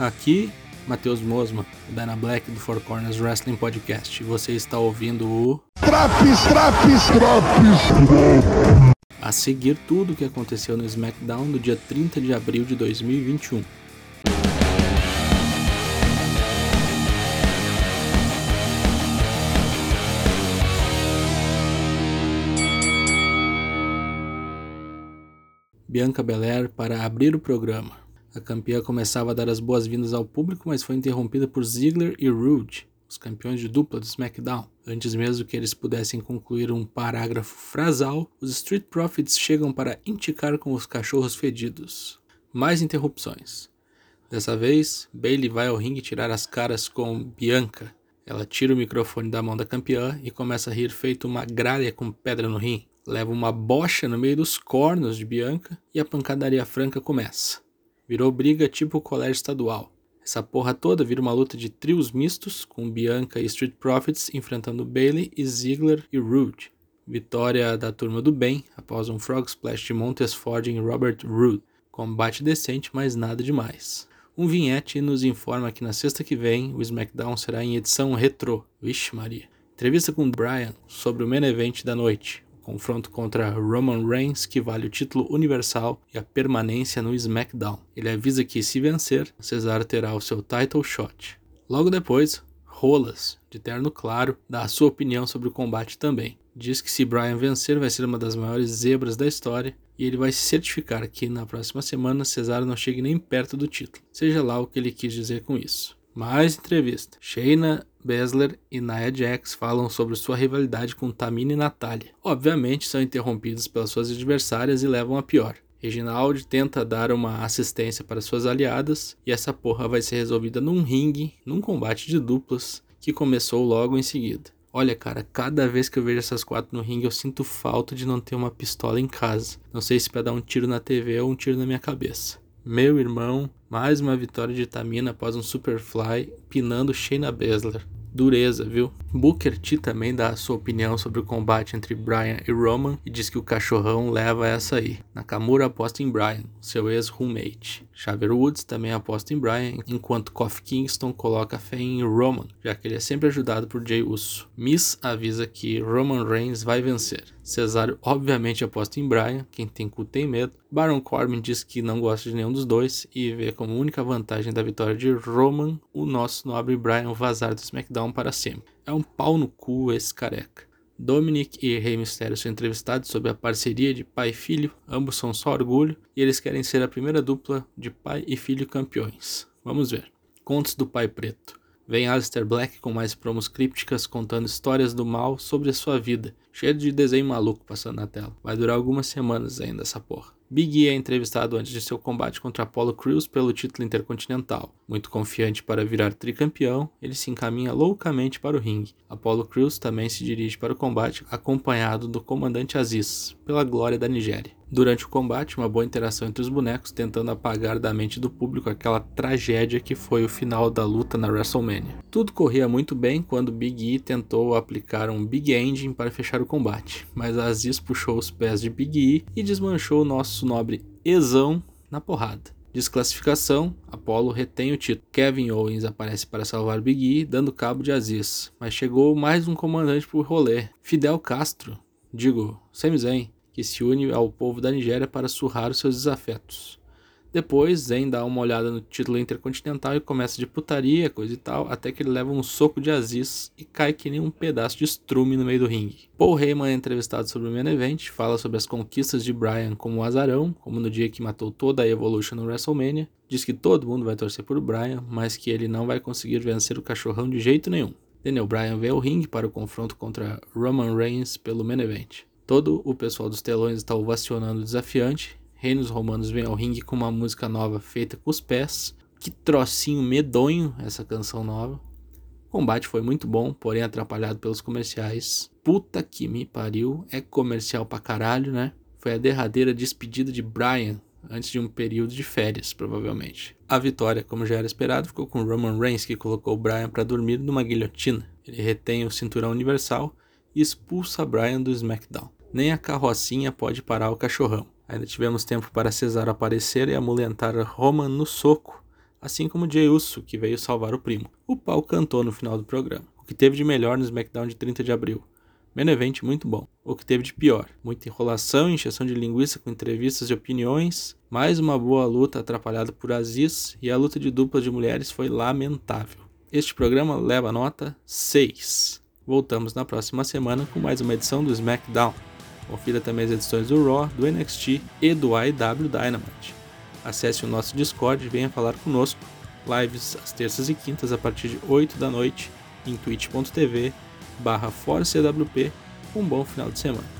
Aqui, Matheus Mosma, o Dana Black do Four Corners Wrestling Podcast. Você está ouvindo o. Traps, traps, traps! A seguir tudo o que aconteceu no SmackDown no dia 30 de abril de 2021. Bianca Belair para abrir o programa. A campeã começava a dar as boas-vindas ao público, mas foi interrompida por Ziggler e Rude, os campeões de dupla do SmackDown. Antes mesmo que eles pudessem concluir um parágrafo frasal, os Street Profits chegam para indicar com os cachorros fedidos. Mais interrupções. Dessa vez, Bailey vai ao ringue tirar as caras com Bianca. Ela tira o microfone da mão da campeã e começa a rir feito uma gralha com pedra no rim leva uma bocha no meio dos cornos de Bianca e a pancadaria franca começa. Virou briga tipo colégio estadual. Essa porra toda vira uma luta de trios mistos, com Bianca e Street Profits enfrentando Bailey e Ziggler e Rude. Vitória da turma do bem após um Frog Splash de Montes Ford em Robert Roode. Combate decente, mas nada demais. Um vinhete nos informa que na sexta que vem o SmackDown será em edição retrô. Vixe Maria. Entrevista com Brian sobre o main event da noite, confronto contra Roman Reigns, que vale o título universal e a permanência no SmackDown. Ele avisa que, se vencer, Cesaro terá o seu title shot. Logo depois, Rolas, de terno claro, dá a sua opinião sobre o combate também. Diz que se Bryan vencer, vai ser uma das maiores zebras da história e ele vai certificar que na próxima semana Cesaro não chegue nem perto do título. Seja lá o que ele quis dizer com isso. Mais entrevista. Shayna Baszler e Nia Jax falam sobre sua rivalidade com Tamina e Natália. Obviamente são interrompidos pelas suas adversárias e levam a pior. Reginald tenta dar uma assistência para suas aliadas e essa porra vai ser resolvida num ringue, num combate de duplas que começou logo em seguida. Olha, cara, cada vez que eu vejo essas quatro no ringue, eu sinto falta de não ter uma pistola em casa. Não sei se para dar um tiro na TV ou um tiro na minha cabeça. Meu irmão, mais uma vitória de Tamina após um Superfly pinando Shayna Baszler. Dureza, viu? Booker T também dá a sua opinião sobre o combate entre Bryan e Roman e diz que o cachorrão leva essa aí. Nakamura aposta em Bryan, seu ex-roommate. Xavier Woods também aposta em Bryan, enquanto Kofi Kingston coloca fé em Roman, já que ele é sempre ajudado por Jay Uso. Miss avisa que Roman Reigns vai vencer. Cesário obviamente aposta em Bryan, quem tem cu tem medo. Baron Corbin diz que não gosta de nenhum dos dois e vê como única vantagem da vitória de Roman o nosso nobre Bryan vazar do SmackDown para sempre. É um pau no cu esse careca. Dominic e Rey Mysterio são entrevistados sobre a parceria de pai e filho, ambos são só orgulho, e eles querem ser a primeira dupla de pai e filho campeões. Vamos ver. Contos do Pai Preto. Vem Alistair Black com mais promos crípticas contando histórias do mal sobre a sua vida, cheio de desenho maluco passando na tela. Vai durar algumas semanas ainda essa porra. Big E é entrevistado antes de seu combate contra Apollo Crews pelo título intercontinental. Muito confiante para virar tricampeão, ele se encaminha loucamente para o ringue. Apollo Crews também se dirige para o combate, acompanhado do comandante Aziz, pela glória da Nigéria. Durante o combate, uma boa interação entre os bonecos, tentando apagar da mente do público aquela tragédia que foi o final da luta na WrestleMania. Tudo corria muito bem quando Big E tentou aplicar um Big Ending para fechar o combate, mas Aziz puxou os pés de Big E e desmanchou o nosso nobre Ezão na porrada. Desclassificação, Apollo retém o título. Kevin Owens aparece para salvar Big E, dando cabo de Aziz, mas chegou mais um comandante pro rolê, Fidel Castro, digo, Sami Zayn, que se une ao povo da Nigéria para surrar os seus desafetos. Depois, Zen dá uma olhada no título intercontinental e começa de putaria, coisa e tal, até que ele leva um soco de Aziz e cai que nem um pedaço de estrume no meio do ringue. Paul Heyman é entrevistado sobre o main event, fala sobre as conquistas de Bryan como azarão, como no dia que matou toda a Evolution no WrestleMania, diz que todo mundo vai torcer por Bryan, mas que ele não vai conseguir vencer o cachorrão de jeito nenhum. Daniel Bryan vê o ringue para o confronto contra Roman Reigns pelo main event. Todo o pessoal dos telões está ovacionando o desafiante. Reinos Romanos vem ao ringue com uma música nova feita com os pés. Que trocinho medonho essa canção nova. O combate foi muito bom, porém atrapalhado pelos comerciais. Puta que me pariu, é comercial pra caralho, né? Foi a derradeira despedida de Brian antes de um período de férias, provavelmente. A vitória, como já era esperado, ficou com Roman Reigns, que colocou Brian para dormir numa guilhotina. Ele retém o cinturão universal e expulsa Brian do SmackDown. Nem a carrocinha pode parar o cachorrão. Ainda tivemos tempo para Cesaro aparecer e amulentar Roman no soco, assim como Jey Uso, que veio salvar o primo. O pau cantou no final do programa. O que teve de melhor no SmackDown de 30 de abril? Main Event muito bom. O que teve de pior? Muita enrolação, encheção de linguiça com entrevistas e opiniões, mais uma boa luta atrapalhada por Aziz e a luta de dupla de mulheres foi lamentável. Este programa leva nota 6. Voltamos na próxima semana com mais uma edição do SmackDown. Confira também as edições do Raw, do NXT e do AEW Dynamite. Acesse o nosso Discord e venha falar conosco. Lives às terças e quintas a partir de 8 da noite em twitch.tv barra Um bom final de semana.